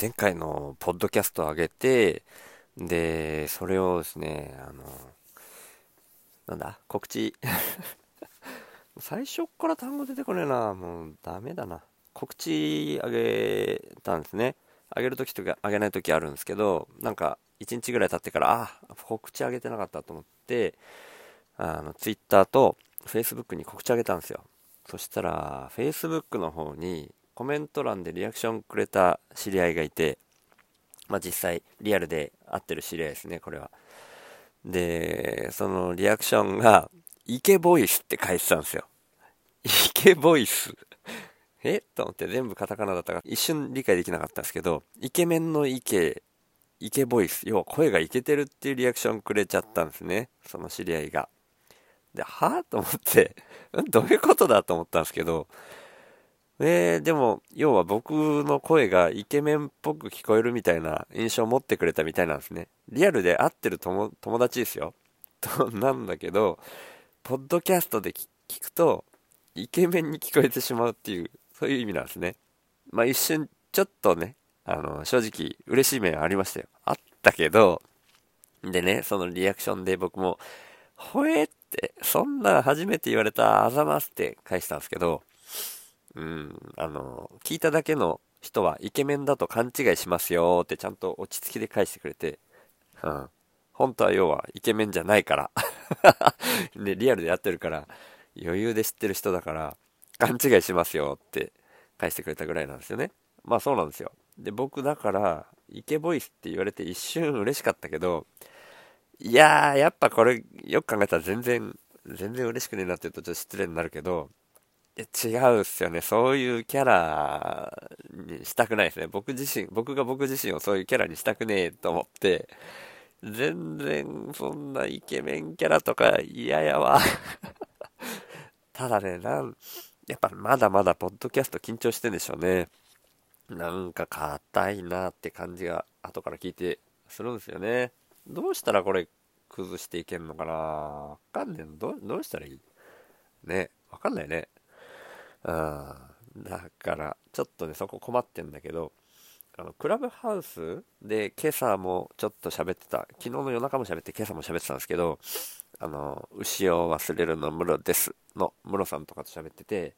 前回のポッドキャストを上げて、で、それをですね、あの、なんだ、告知。最初から単語出てこねえな。もうダメだな。告知あげたんですね。あげるときとかあげないときあるんですけど、なんか1日ぐらい経ってから、あ、告知あげてなかったと思って、あの、Twitter と Facebook に告知あげたんですよ。そしたら、Facebook の方にコメント欄でリアクションくれた知り合いがいて、まあ実際リアルで会ってる知り合いですね、これは。で、そのリアクションが、イケボイスって書いてたんですよ。イケボイス？え？と思って全部カタカナだったから一瞬理解できなかったんですけど、イケメンのイケ、イケボイス。要は声がイケてるっていうリアクションくれちゃったんですね。その知り合いが。で、はぁ？と思って、どういうことだと思ったんですけど、え、でも、要は僕の声がイケメンっぽく聞こえるみたいな印象を持ってくれたみたいなんですね。リアルで会ってる友達ですよ。と、なんだけど、ポッドキャストで聞くと、イケメンに聞こえてしまうっていう、そういう意味なんですね。まあ一瞬、ちょっとね、あの、正直、嬉しい面ありましたよ。あったけど、でね、そのリアクションで僕も、ほえって、そんな初めて言われたあざますって返したんですけど、うん、あの、聞いただけの人はイケメンだと勘違いしますよってちゃんと落ち着きで返してくれて、うん。本当は要はイケメンじゃないから ね、リアルでやってるから、余裕で知ってる人だから、勘違いしますよって返してくれたぐらいなんですよね。まあそうなんですよ。で、僕だから、イケボイスって言われて一瞬嬉しかったけど、いやー、やっぱこれ、よく考えたら全然、全然嬉しくねえなって言うとちょっと失礼になるけど、違うっすよね。そういうキャラにしたくないですね。僕自身、僕が僕自身をそういうキャラにしたくねえと思って、全然そんなイケメンキャラとか嫌やわ。ただね、なん、やっぱまだまだポッドキャスト緊張してんでしょうね。なんか硬いなって感じが後から聞いてするんですよね。どうしたらこれ崩していけんのかなわかんねえのどどうしたらいい？ね。わかんないね。うん。だから、ちょっとね、そこ困ってんだけど、あの、クラブハウスで今朝もちょっと喋ってた、昨日の夜中も喋って今朝も喋ってたんですけど、あの、牛を忘れるのムロですの、ムロさんとかと喋ってて、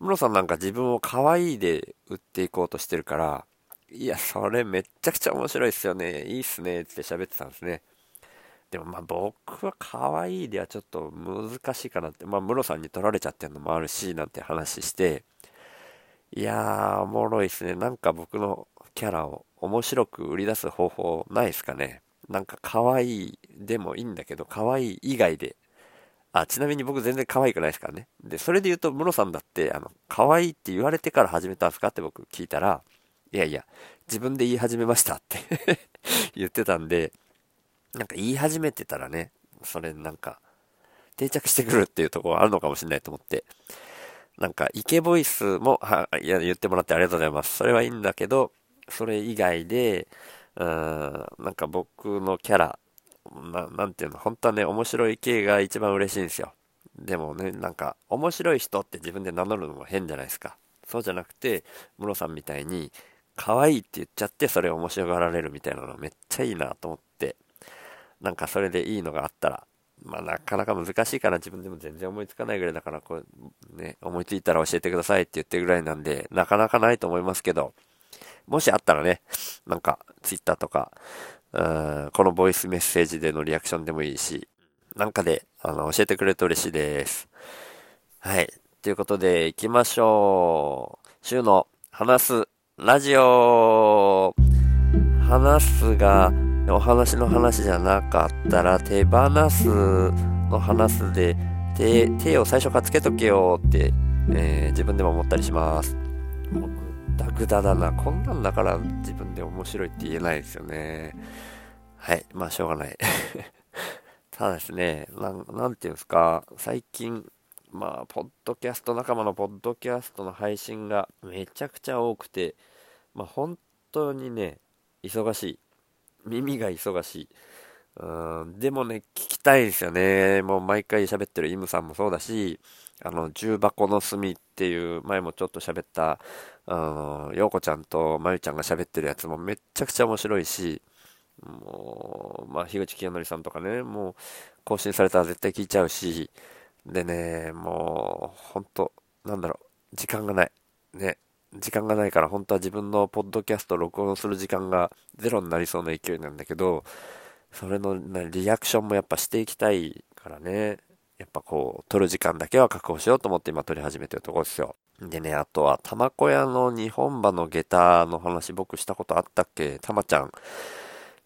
ムロさんなんか自分を可愛いで売っていこうとしてるから、いや、それめっちゃくちゃ面白いっすよね。いいっすね。って喋ってたんですね。でもまあ僕は可愛いではちょっと難しいかなって、まあムロさんに取られちゃってるのもあるし、なんて話して、いやー、おもろいっすね。なんか僕のキャラを面白く売り出す方法ないですかね。なんか可愛いでもいいんだけど、可愛い以外で。あ、ちなみに僕全然可愛くないですからね。で、それで言うと、ムロさんだって、あの、可愛いって言われてから始めたんすかって僕聞いたら、いやいや、自分で言い始めましたって 言ってたんで、なんか言い始めてたらね、それなんか、定着してくるっていうところあるのかもしれないと思って。なんか、イケボイスも、は、いや、言ってもらってありがとうございます。それはいいんだけど、それ以外で、うん、なんか僕のキャラ、ななんていうの、本当はね、面白い系が一番嬉しいんですよ。でもね、なんか、面白い人って自分で名乗るのも変じゃないですか。そうじゃなくて、ムロさんみたいに、可愛いって言っちゃって、それを面白がられるみたいなのめっちゃいいなと思って、なんかそれでいいのがあったら、まあなかなか難しいかな。自分でも全然思いつかないぐらいだから、こう、ね、思いついたら教えてくださいって言ってるぐらいなんで、なかなかないと思いますけど、もしあったらね、なんか、ツイッターとか、うんこのボイスメッセージでのリアクションでもいいし、なんかで、あの、教えてくれると嬉しいです。はい。ということで、行きましょう。週の話すラジオ話すが、お話の話じゃなかったら手放すの話で手手を最初からつけとけよって、えー、自分でも思ったりします。もうダグダだなこんなんだから自分で面白いって言えないですよね。はいまあしょうがない。ただですねななんていうんですか最近まあポッドキャスト仲間のポッドキャストの配信がめちゃくちゃ多くてまあ本当にね忙しい。耳が忙しい。うん、でもね、聞きたいですよね。もう毎回喋ってるイムさんもそうだし、あの、重箱の隅っていう、前もちょっと喋った、あの、陽子ちゃんとまゆちゃんが喋ってるやつもめっちゃくちゃ面白いし、もう、まあ、樋口清則さんとかね、もう、更新されたら絶対聞いちゃうし、でね、もう、ほんと、なんだろう、時間がない。ね、時間がないから本当は自分のポッドキャスト録音する時間がゼロになりそうな勢いなんだけど、それの、リアクションもやっぱしていきたいからね、やっぱこう、撮る時間だけは確保しようと思って今撮り始めてるところですよ。でね、あとは、玉子屋の日本馬の下駄の話僕したことあったっけ？たまちゃん。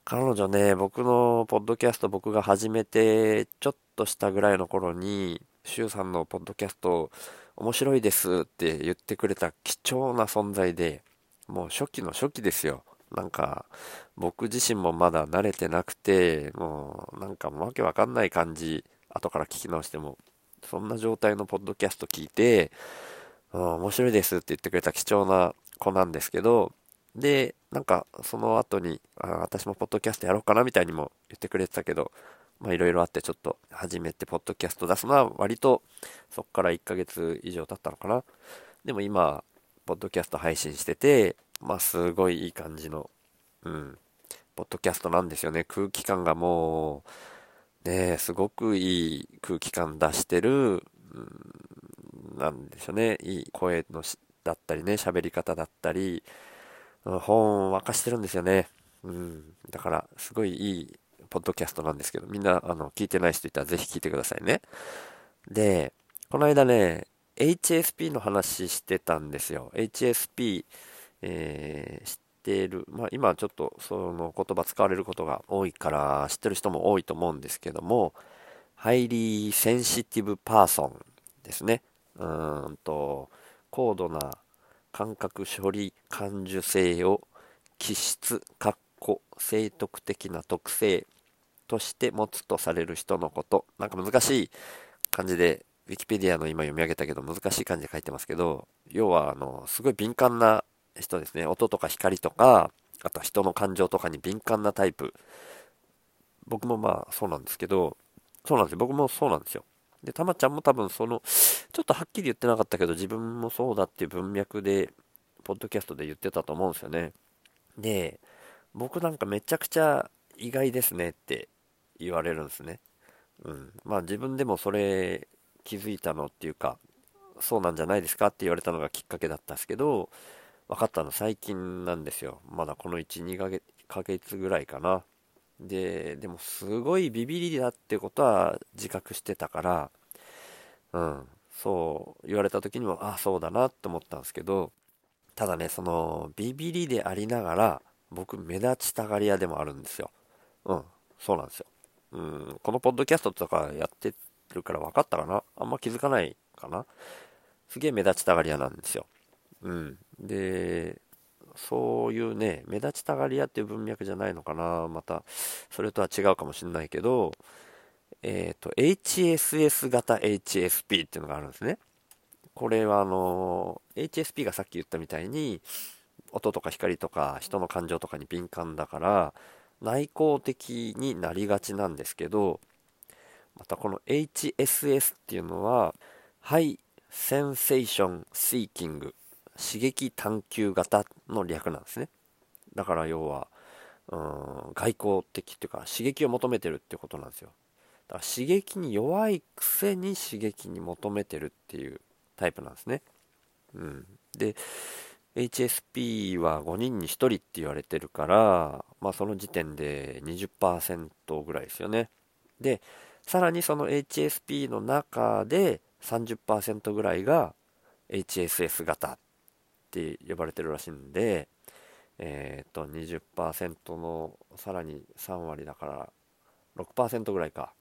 彼女ね、僕のポッドキャスト僕が始めてちょっとしたぐらいの頃に、シュウさんのポッドキャストを面白いですって言ってくれた貴重な存在で、もう初期の初期ですよ。なんか、僕自身もまだ慣れてなくて、もうなんかわけわかんない感じ、後から聞き直しても、そんな状態のポッドキャスト聞いて、面白いですって言ってくれた貴重な子なんですけど、で、なんかその後に、あ私もポッドキャストやろうかなみたいにも言ってくれてたけど、まあいろいろあってちょっと初めてポッドキャスト出すのは割とそっから1ヶ月以上経ったのかな。でも今、ポッドキャスト配信してて、まあすごいいい感じの、うん、ポッドキャストなんですよね。空気感がもう、ねすごくいい空気感出してる、うん、なんでしょうね。いい声のしだったりね、喋り方だったり、本を沸かしてるんですよね。うん。だから、すごいいいポッドキャストなんですけど、みんな、あの、聞いてない人いたらぜひ聞いてくださいね。で、この間ね、HSP の話してたんですよ。HSP、えー、知ってる。まあ、今ちょっとその言葉使われることが多いから知ってる人も多いと思うんですけども、Highly Sensitive Person ですね。うんと、高度な感覚処理感受性を気質、括弧、生得的な特性として持つとされる人のこと。なんか難しい感じで、ウィキペディアの今読み上げたけど難しい感じで書いてますけど、要はあの、すごい敏感な人ですね。音とか光とか、あとは人の感情とかに敏感なタイプ。僕もまあそうなんですけど、そうなんですよ。僕もそうなんですよ。で、たまちゃんも多分その、ちょっとはっきり言ってなかったけど、自分もそうだっていう文脈で、ポッドキャストで言ってたと思うんですよね。で、僕なんかめちゃくちゃ意外ですねって言われるんですね。うん。まあ自分でもそれ気づいたのっていうか、そうなんじゃないですかって言われたのがきっかけだったんですけど、分かったの最近なんですよ。まだこの1、2ヶ月ヶ月ぐらいかな。で、でもすごいビビりだってことは自覚してたから、うん、そう言われた時にも、ああ、そうだなって思ったんですけど、ただね、その、ビビりでありながら、僕、目立ちたがり屋でもあるんですよ。うん、そうなんですよ。うん、このポッドキャストとかやってるから分かったかな？あんま気づかないかな？すげえ目立ちたがり屋なんですよ。うん。で、そういうね、目立ちたがり屋っていう文脈じゃないのかな？また、それとは違うかもしれないけど、えっ、ー、と、HSS 型 HSP っていうのがあるんですね。これはあの、HSP がさっき言ったみたいに、音とか光とか人の感情とかに敏感だから、内向的になりがちなんですけど、またこの HSS っていうのは、ハイセンセーションシーキング刺激探求型の略なんですね。だから要は、うん、外交的っていうか刺激を求めてるってことなんですよ。だから刺激に弱いくせに刺激に求めてるっていうタイプなんですね。うん。で、HSP は5人に1人って言われてるから、まあその時点で20%ぐらいですよね。で、さらにその HSP の中で30%ぐらいが HSS 型って呼ばれてるらしいんで、えっ、ー、と、20%のさらに3割だから6%ぐらいか、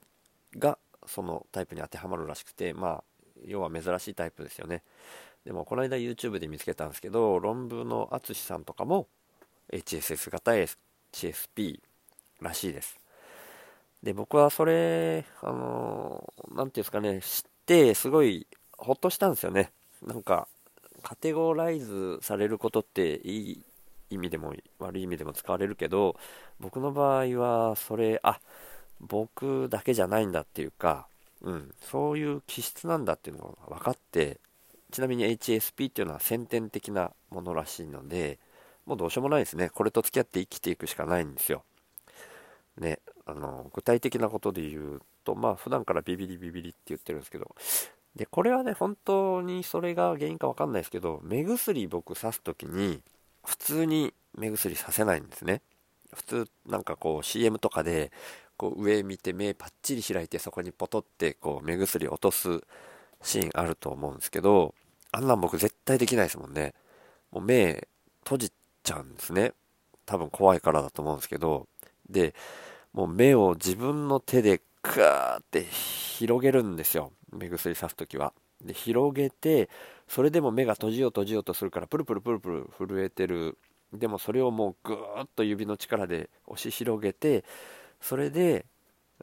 がそのタイプに当てはまるらしくて、まあ、要は珍しいタイプですよね。でも、この間 YouTube で見つけたんですけど、論文の淳さんとかも HSS 型 HSP らしいです。で、僕はそれ、あのー、なんていうんですかね、知ってすごいほっとしたんですよね。なんか、カテゴライズされることっていい意味でも悪い意味でも使われるけど僕の場合はそれあ僕だけじゃないんだっていうかうん、そういう気質なんだっていうのが分かってちなみに HSP っていうのは先天的なものらしいのでもうどうしようもないですね。これと付き合って生きていくしかないんですよ。ねあの具体的なことで言うとまあ普段からビビリビビリって言ってるんですけど。でこれはね本当にそれが原因か分かんないですけど目薬僕さす時に普通に目薬させないんですね。普通なんかこう CM とかでこう上見て目パッチリ開いてそこにポトってこう目薬落とすシーンあると思うんですけどあんなん僕絶対できないですもんね。もう目閉じちゃうんですね。多分怖いからだと思うんですけど。でもう目を自分の手でガーって広げるんですよ。目薬さす時は。で広げてそれでも目が閉じよう閉じようとするからプルプルプルプル震えてる。でもそれをもうぐーっと指の力で押し広げてそれで、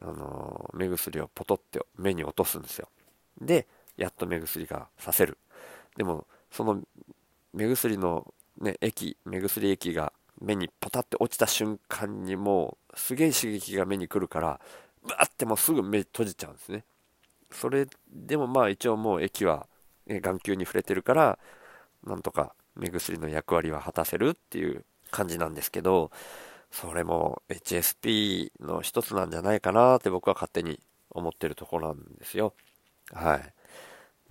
あのー、目薬をポトって目に落とすんですよ。でやっと目薬がさせる。でもその目薬の、ね、液目薬液が目にポタって落ちた瞬間にもうすげえ刺激が目に来るからバーってもうすぐ目閉じちゃうんですね。それでもまあ一応もう液は眼球に触れてるからなんとか目薬の役割は果たせるっていう感じなんですけどそれも HSP の一つなんじゃないかなって僕は勝手に思ってるとこなんですよ。はい。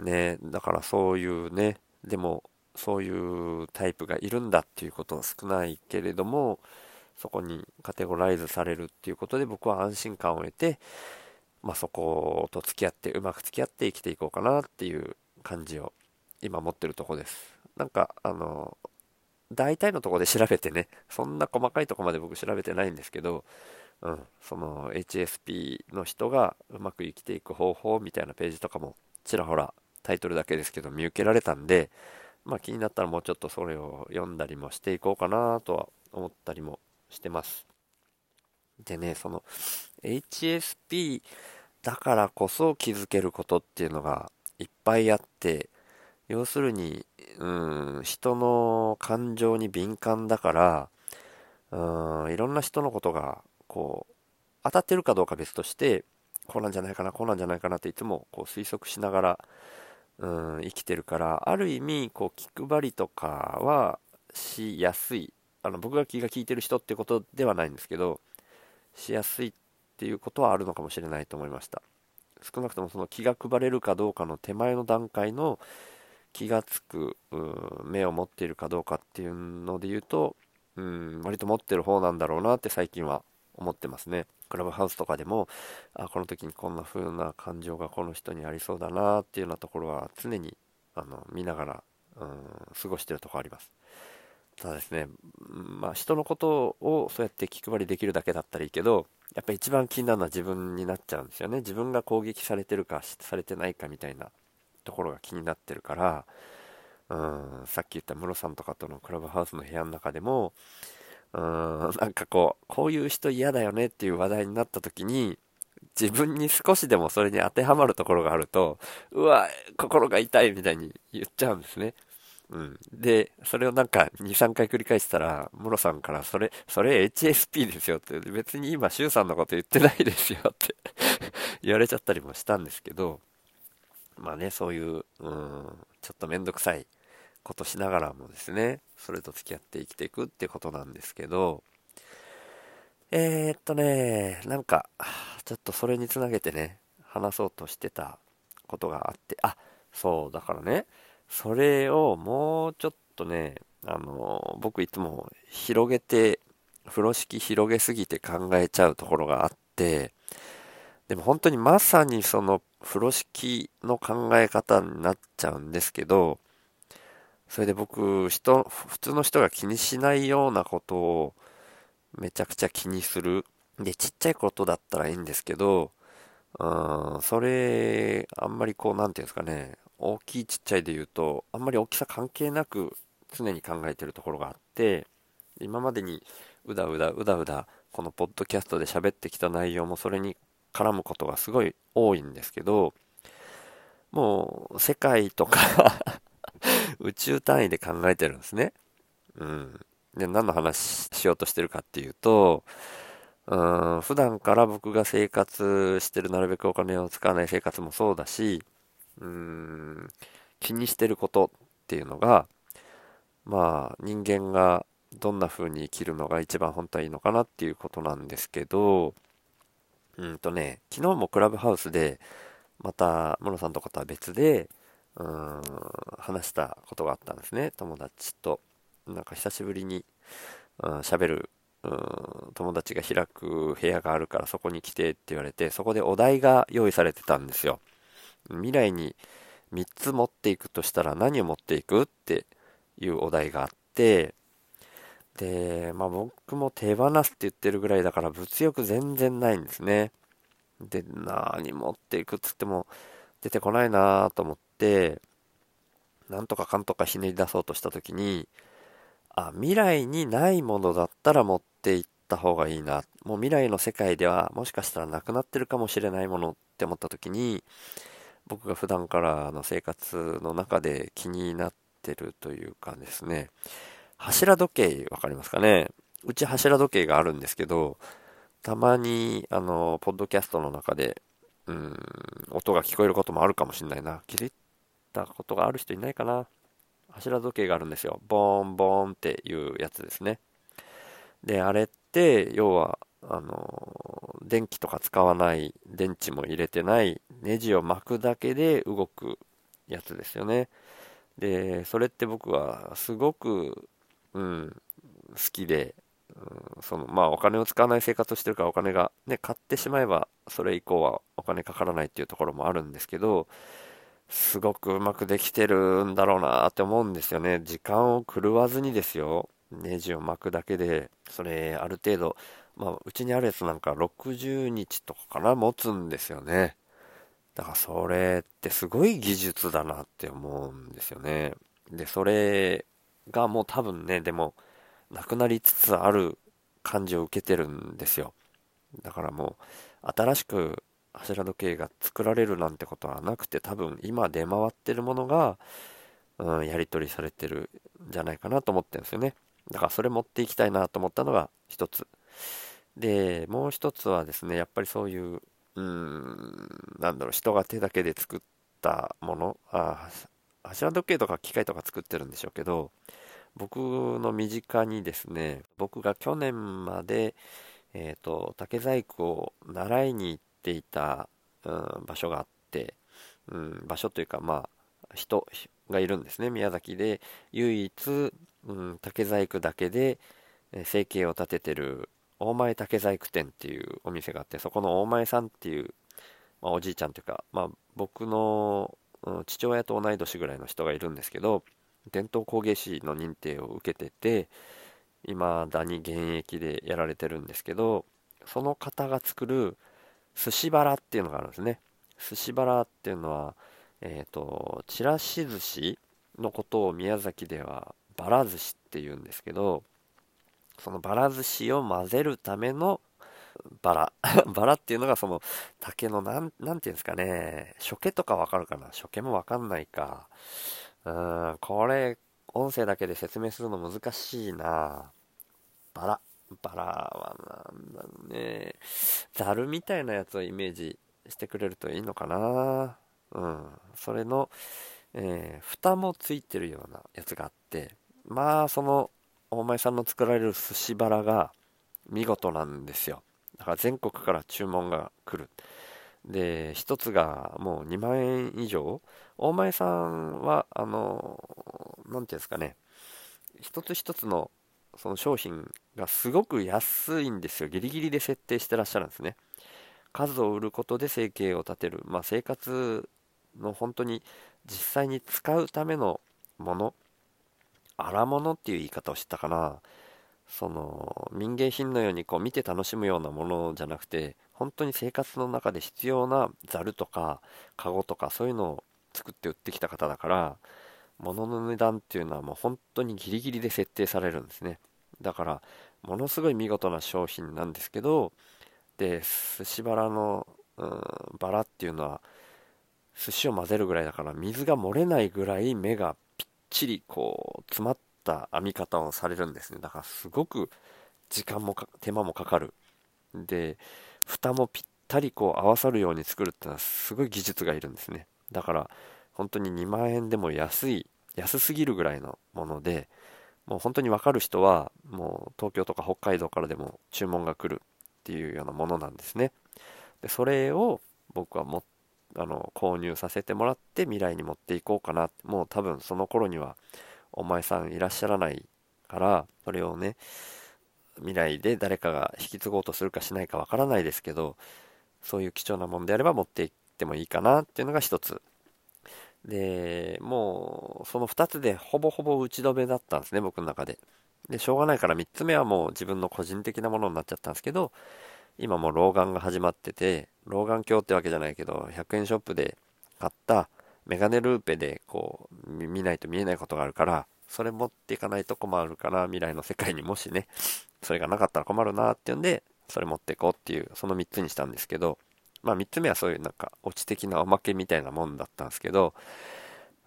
ねだからそういうねでもそういうタイプがいるんだっていうことは少ないけれどもそこにカテゴライズされるっていうことで僕は安心感を得て、まあ、そこと付き合ってうまく付き合って生きていこうかなっていう感じを今持ってるとこです。なんかあの大体のとこで調べてねそんな細かいとこまで僕調べてないんですけど、うん、その HSP の人がうまく生きていく方法みたいなページとかもちらほらタイトルだけですけど見受けられたんでまあ気になったらもうちょっとそれを読んだりもしていこうかなとは思ったりもしてます。でね、その HSP だからこそ気づけることっていうのがいっぱいあって、要するに、うん、人の感情に敏感だから、うん、いろんな人のことが、こう、当たってるかどうか別として、こうなんじゃないかな、こうなんじゃないかなっていつもこう推測しながら、うん、生きてるから、ある意味、こう、気配りとかはしやすい。あの僕が気が利いてる人ってことではないんですけどしやすいっていうことはあるのかもしれないと思いました。少なくともその気が配れるかどうかの手前の段階の気がつく目を持っているかどうかっていうので言うとうん割と持ってる方なんだろうなって最近は思ってますね。クラブハウスとかでもあこの時にこんな風な感情がこの人にありそうだなっていうようなところは常にあの見ながらうん過ごしてるとこありますただですね、まあ、人のことをそうやって気配りできるだけだったらいいけど、やっぱ一番気になるのは自分になっちゃうんですよね。自分が攻撃されてるか、されてないかみたいなところが気になってるから、うん、さっき言ったムロさんとかとのクラブハウスの部屋の中でも、うん、なんかこう、こういう人嫌だよねっていう話題になった時に、自分に少しでもそれに当てはまるところがあると、うわ、心が痛いみたいに言っちゃうんですね。うん。で、それをなんか2、3回繰り返したら、ムロさんからそれ、それ HSP ですよって、別に今、シュウさんのこと言ってないですよって 言われちゃったりもしたんですけど、まあね、そういう、うん、ちょっとめんどくさいことしながらもですね、それと付き合って生きていくってことなんですけど、えー、っとね、なんか、ちょっとそれにつなげてね、話そうとしてたことがあって、あ、そう、だからね、それをもうちょっとね、あの、僕いつも広げて、風呂敷広げすぎて考えちゃうところがあって、でも本当にまさにその風呂敷の考え方になっちゃうんですけど、それで僕、人、普通の人が気にしないようなことをめちゃくちゃ気にする。で、ちっちゃいことだったらいいんですけど、うん、それ、あんまりこう、なんていうんですかね、大きいちっちゃいで言うとあんまり大きさ関係なく常に考えてるところがあって今までにうだうだうだうだこのポッドキャストで喋ってきた内容もそれに絡むことがすごい多いんですけどもう世界とか宇宙単位で考えてるんですね。うん。で、何の話しようとしてるかっていうと、うん普段から僕が生活してるなるべくお金を使わない生活もそうだしうん気にしてることっていうのがまあ人間がどんな風に生きるのが一番本当はいいのかなっていうことなんですけどうんとね昨日もクラブハウスでまたモノさんとかとは別でうん話したことがあったんですね。友達と。なんか久しぶりに喋、うん、るうん友達が開く部屋があるからそこに来てって言われてそこでお題が用意されてたんですよ。未来に3つ持っていくとしたら何を持っていくっていうお題があってでまあ僕も手放すって言ってるぐらいだから物欲全然ないんですね。で何持っていくっつっても出てこないなと思ってなんとかかんとかひねり出そうとした時にあ未来にないものだったら持っていった方がいいな。もう未来の世界ではもしかしたらなくなってるかもしれないものって思った時に僕が普段からの生活の中で気になってるというかですね。柱時計わかりますかね？うち柱時計があるんですけどたまにあのポッドキャストの中でうん音が聞こえることもあるかもしれないな。気づいたことがある人いないかな柱時計があるんですよ。ボーンボーンっていうやつですね。で、あれって、要は、あの、電気とか使わない、電池も入れてない、ネジを巻くだけで動くやつですよね。で、それって僕はすごく、うん、好きで、うん、そのまあお金を使わない生活をしてるからお金がね買ってしまえばそれ以降はお金かからないっていうところもあるんですけどすごくうまくできてるんだろうなって思うんですよね。時間を狂わずにですよ。ネジを巻くだけで、それある程度、まあ、うちにあるやつなんか60日とかかな、持つんですよね。だからそれってすごい技術だなって思うんですよね。で、それがもう多分ね、でも、なくなりつつある感じを受けてるんですよ。だからもう、新しく柱時計が作られるなんてことはなくて多分今出回ってるものが、うん、やり取りされてるんじゃないかなと思ってるんですよね。だからそれ持っていきたいなと思ったのが一つ。でもう一つはですねやっぱりそういううんなんだろう人が手だけで作ったものあ柱時計とか機械とか作ってるんでしょうけど僕の身近にですね僕が去年までえーと竹細工を習いに行っていた、うん、場所があって、うん、場所というかまあ人がいるんですね宮崎で。唯一、うん、竹細工だけで生計を立ててる大前竹細工店っていうお店があってそこの大前さんっていう、まあ、おじいちゃんというか、まあ、僕の、うん、父親と同い年ぐらいの人がいるんですけど伝統工芸士の認定を受けてて未だに現役でやられてるんですけどその方が作る寿司バラっていうのがあるんですね。寿司バラっていうのは、えっ、ー、と、ちらし寿司のことを宮崎ではバラ寿司っていうんですけど、そのバラ寿司を混ぜるためのバラ。バラっていうのがその竹のなん、なんていうんですかね、初毛とかわかるかな？初毛もわかんないか。うん、これ、音声だけで説明するの難しいな。バラ。バラはなんだろうね。ザルみたいなやつをイメージしてくれるといいのかな。うん。それの、えー、蓋もついてるようなやつがあって、まあ、その、大前さんの作られる寿司バラが見事なんですよ。だから全国から注文が来る。で、一つがもう2万円以上。大前さんは、あの、なんていうんですかね、一つ一つのその商品がすごく安いんですよ。ギリギリで設定してらっしゃるんですね。数を売ることで生計を立てる。まあ、生活の本当に実際に使うためのもの。荒物っていう言い方をしたかな。その民芸品のようにこう見て楽しむようなものじゃなくて本当に生活の中で必要なざるとかカゴとかそういうのを作って売ってきた方だから物の値段っていうのはもう本当にギリギリで設定されるんですね。だからものすごい見事な商品なんですけどで寿司バラの、うん、バラっていうのは寿司を混ぜるぐらいだから水が漏れないぐらい目がぴっちりこう詰まった編み方をされるんですね。だからすごく時間も手間もかかる。で蓋もぴったりこう合わさるように作るっていうのはすごい技術がいるんですね。だから本当に2万円でも安い安すぎるぐらいのものでもう本当に分かる人はもう東京とか北海道からでも注文が来るっていうようなものなんですね。でそれを僕はもあの購入させてもらって未来に持っていこうかな。もう多分その頃にはお前さんいらっしゃらないからそれをね未来で誰かが引き継ごうとするかしないかわからないですけどそういう貴重なものであれば持っていってもいいかなっていうのが一つ。でもうその2つでほぼほぼ打ち止めだったんですね僕の中で。でしょうがないから3つ目はもう自分の個人的なものになっちゃったんですけど今もう老眼が始まってて老眼鏡ってわけじゃないけど100円ショップで買ったメガネルーペでこう見ないと見えないことがあるからそれ持っていかないと困るから未来の世界にもしねそれがなかったら困るなっていうんでそれ持っていこうっていうその3つにしたんですけどまあ3つ目はそういうなんかオチ的なおまけみたいなもんだったんですけど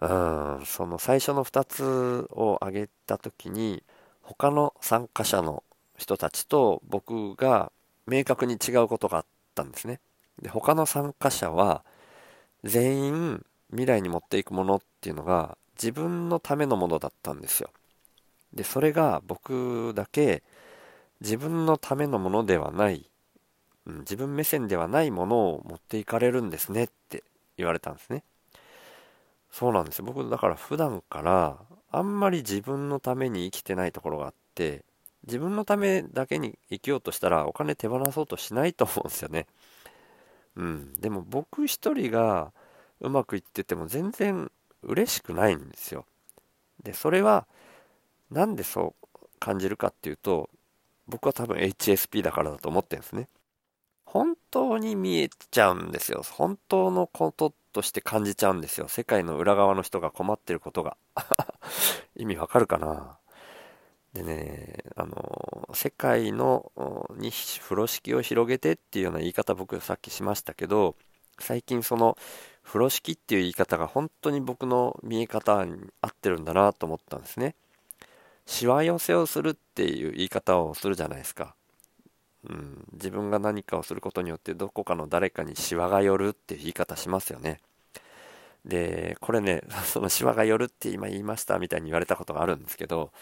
うんその最初の2つを挙げた時に他の参加者の人たちと僕が明確に違うことがあったんですね。で他の参加者は全員未来に持っていくものっていうのが自分のためのものだったんですよ。でそれが僕だけ自分のためのものではないうん、自分目線ではないものを持っていかれるんですねって言われたんですね。そうなんですよ。僕だから普段からあんまり自分のために生きてないところがあって、自分のためだけに生きようとしたらお金手放そうとしないと思うんですよね。うん。でも僕一人がうまくいってても全然嬉しくないんですよ。で、それはなんでそう感じるかっていうと、僕は多分 HSP だからだと思ってるんですね。本当に見えちゃうんですよ。本当のこととして感じちゃうんですよ。世界の裏側の人が困ってることが。意味わかるかな？でね、あの、世界のに風呂敷を広げてっていうような言い方僕さっきしましたけど、最近その風呂敷っていう言い方が本当に僕の見え方に合ってるんだなと思ったんですね。しわ寄せをするっていう言い方をするじゃないですか。うん、自分が何かをすることによってどこかの誰かにシワが寄るっていう言い方しますよね。で、これね、そのシワが寄るって今言いましたみたいに言われたことがあるんですけど、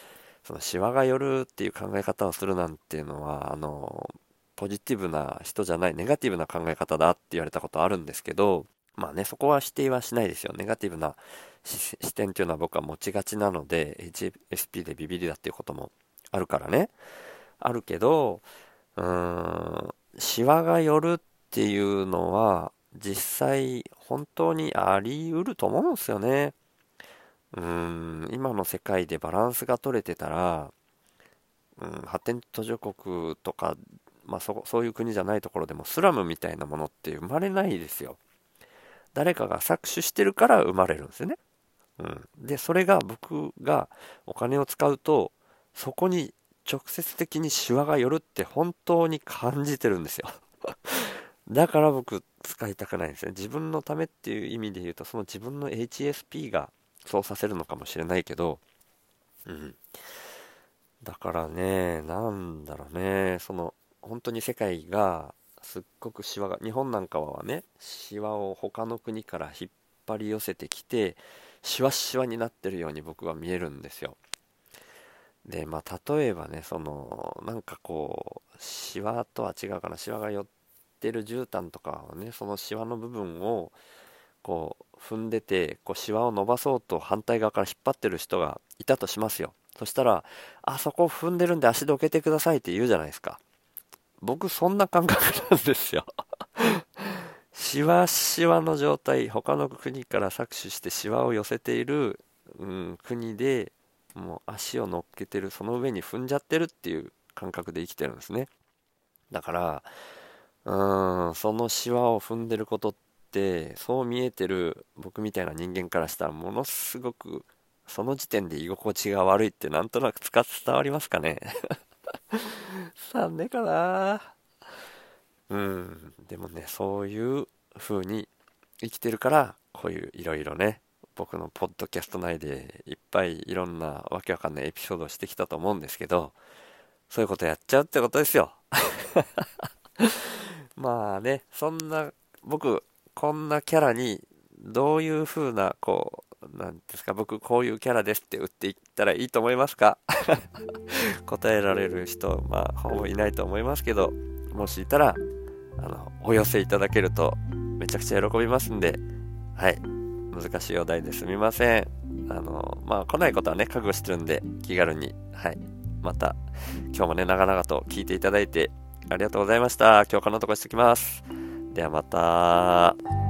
そのシワが寄るっていう考え方をするなんていうのは、あの、ポジティブな人じゃない、ネガティブな考え方だって言われたことあるんですけど、まあね、そこは否定はしないですよ。ネガティブな視点っていうのは僕は持ちがちなので、HSP でビビりだっていうこともあるからね。あるけど、うーん、シワが寄るっていうのは、実際本当にあり得ると思うんですよね。うん、今の世界でバランスが取れてたら、うん、発展途上国とか、まあそ、そういう国じゃないところでもスラムみたいなものって生まれないですよ。誰かが搾取してるから生まれるんですよね。うん。で、それが僕がお金を使うと、そこに直接的にシワが寄るって本当に感じてるんですよ だから僕使いたくないんですね。自分のためっていう意味で言うと、その自分の HSP がそうさせるのかもしれないけど、うん。だからね、なんだろうね、その、本当に世界がすっごくシワが、日本なんかはね、シワを他の国から引っ張り寄せてきて、シワシワになってるように僕は見えるんですよ。で、まあ、例えばね、その、なんかこう、シワとは違うかな、シワが寄ってる絨毯とかはね、そのシワの部分を、こう、踏んでて、こう、シワを伸ばそうと反対側から引っ張ってる人がいたとしますよ。そしたら、あそこ踏んでるんで足どけてくださいって言うじゃないですか。僕、そんな感覚なんですよ。シワシワの状態、他の国から搾取してシワを寄せている、うん、国で、もう足を乗っけてるその上に踏んじゃってるっていう感覚で生きてるんですね。だからうーんそのシワを踏んでることってそう見えてる僕みたいな人間からしたらものすごくその時点で居心地が悪いってなんとなく伝わりますかね。さんねかな。うん。でもねそういう風に生きてるからこういういろいろね僕のポッドキャスト内でいっぱいいろんなわけわかんないエピソードをしてきたと思うんですけど、そういうことやっちゃうってことですよ。まあね、そんな、僕、こんなキャラに、どういう風な、こう、なんですか、僕こういうキャラですって打っていったらいいと思いますか？答えられる人、まあ、ほぼいないと思いますけど、もしいたら、あの、お寄せいただけると、めちゃくちゃ喜びますんで、はい。難しいお題ですみません。あの、まあ、来ないことはね、覚悟してるんで、気軽に、はい。また、今日もね、長々と聞いていただいて、ありがとうございました。今日このとこしてきます。ではまた。